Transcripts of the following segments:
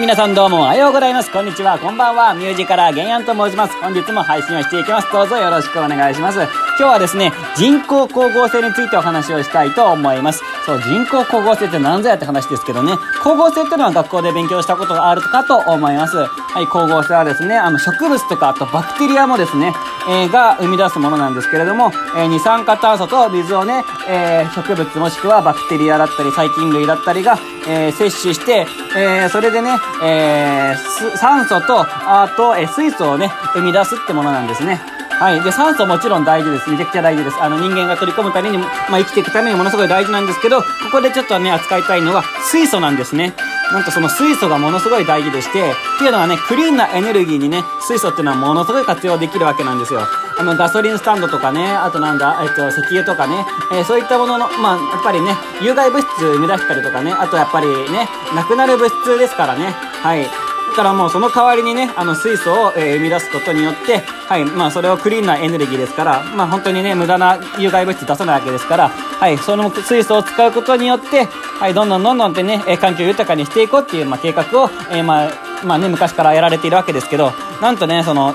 皆さんどうもおはようございます。こんにちは。こんばんは。ミュージカラーゲンヤンと申します。本日も配信をしていきます。どうぞよろしくお願いします。今日はですね、人工光合成についてお話をしたいと思います。そう、人工光合成って何ぞやって話ですけどね、光合成っていうのは学校で勉強したことがあるかと思います。はい、光合成はですね、あの植物とか、あとバクテリアもですね、えー、が生み出すものなんですけれども、えー、二酸化炭素と水をね、えー、植物もしくはバクテリアだったり細菌類だったりが、えー、摂取して、えー、それでね、えー、酸素と、あと、えー、水素をね、生み出すってものなんですね。はい。で、酸素もちろん大事です。めちゃくちゃ大事です。あの、人間が取り込むためにも、まあ、生きていくためにものすごい大事なんですけど、ここでちょっとね、扱いたいのは水素なんですね。なんかその水素がものすごい大事でして、っていうのはね、クリーンなエネルギーにね、水素っていうのはものすごい活用できるわけなんですよ。あの、ガソリンスタンドとかね、あとなんだ、えっと、石油とかね、えー、そういったものの、まあ、やっぱりね、有害物質生み出したりとかね、あとやっぱりね、なくなる物質ですからね、はい。からもうその代わりにね、あの水素を、えー、生み出すことによって、はい、まあそれをクリーンなエネルギーですから、まあ本当にね、無駄な有害物質出さないわけですから、はい、その水素を使うことによって、はい、どんどんどんどんってね、え、環境豊かにしていこうっていう、まあ計画を、えー、まあ、まあね、昔からやられているわけですけど、なんとね、その、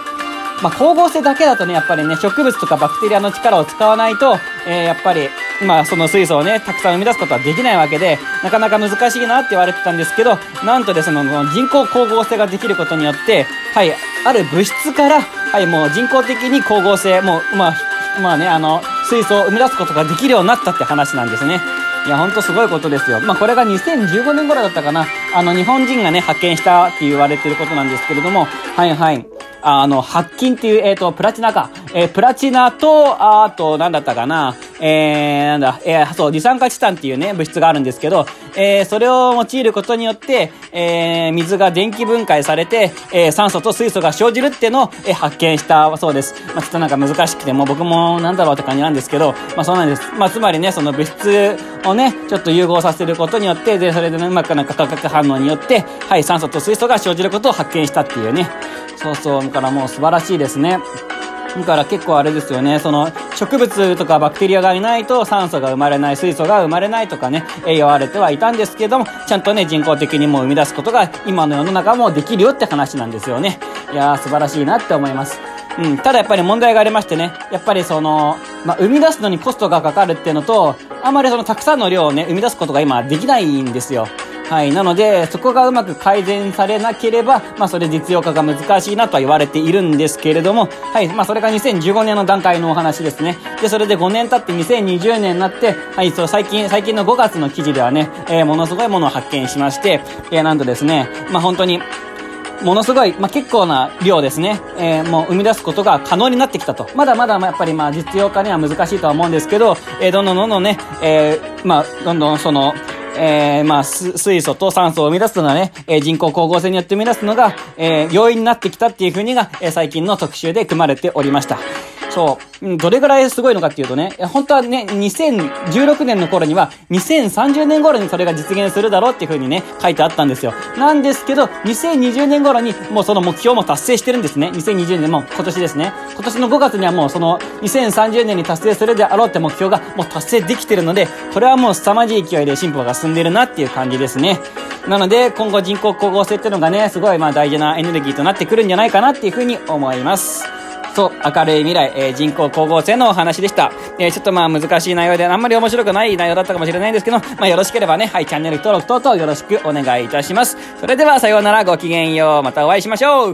まあ、光合成だけだとね、やっぱりね、植物とかバクテリアの力を使わないと、えー、やっぱり、まあ、その水素をね、たくさん生み出すことはできないわけで、なかなか難しいなって言われてたんですけど、なんとですね、人工光合成ができることによって、はい、ある物質から、はい、もう人工的に光合成、もう、まあ、まあね、あの、水素を生み出すことができるようになったって話なんですね。いや、ほんとすごいことですよ。まあ、これが2015年頃だったかな。あの、日本人がね、発見したって言われてることなんですけれども、はいはい。あの、白金っていう、えっ、ー、と、プラチナか。えー、プラチナと、あと、なんだったかな。えー、なんだ、えー、そう、二酸化チタンっていうね、物質があるんですけど、えー、それを用いることによって、えー、水が電気分解されて、えー、酸素と水素が生じるっていうのを、えー、発見したそうです。まあ、ちょっとなんか難しくて、も僕もなんだろうって感じなんですけど、まあ、そうなんです。まあ、つまりね、その物質をね、ちょっと融合させることによって、で、それでね、うまくなんか化学反応によって、はい、酸素と水素が生じることを発見したっていうね。そうそう、だからもう素晴らしいですね。だから結構あれですよね、その植物とかバクテリアがいないと酸素が生まれない、水素が生まれないとかね、え言われてはいたんですけども、ちゃんとね、人工的にも生み出すことが今の世の中もできるよって話なんですよね。いやー素晴らしいなって思います。うん、ただやっぱり問題がありましてね、やっぱりその、まあ、生み出すのにコストがかかるっていうのと、あんまりそのたくさんの量をね、生み出すことが今できないんですよ。はい。なので、そこがうまく改善されなければ、まあ、それ実用化が難しいなとは言われているんですけれども、はい。まあ、それが2015年の段階のお話ですね。で、それで5年経って2020年になって、はい、そう、最近、最近の5月の記事ではね、えー、ものすごいものを発見しまして、えー、なんとですね、まあ、本当に、ものすごい、まあ、結構な量ですね、えー、もう生み出すことが可能になってきたと。まだまだ、まやっぱりまあ実用化には難しいとは思うんですけど、えー、どんどんどんどんね、えー、まあ、どんどんその、えー、まあ、水素と酸素を生み出すのはね、えー、人工光合成によって生み出すのが、えー、容易になってきたっていうふうにが、えー、最近の特集で組まれておりました。そう。どれぐらいすごいのかっていうとね、本当はね、2016年の頃には、2030年頃にそれが実現するだろうっていう風にね、書いてあったんですよ。なんですけど、2020年頃にもうその目標も達成してるんですね。2020年も今年ですね。今年の5月にはもうその2030年に達成するであろうって目標がもう達成できてるので、これはもう凄まじい勢いで進歩が進んでるなっていう感じですね。なので、今後人工光合成っていうのがね、すごいまあ大事なエネルギーとなってくるんじゃないかなっていう風に思います。そう、明るい未来、えー、人工光合成のお話でした。えー、ちょっとまあ難しい内容であんまり面白くない内容だったかもしれないんですけど、まあよろしければね、はい、チャンネル登録等々よろしくお願いいたします。それではさようなら、ごきげんよう。またお会いしましょう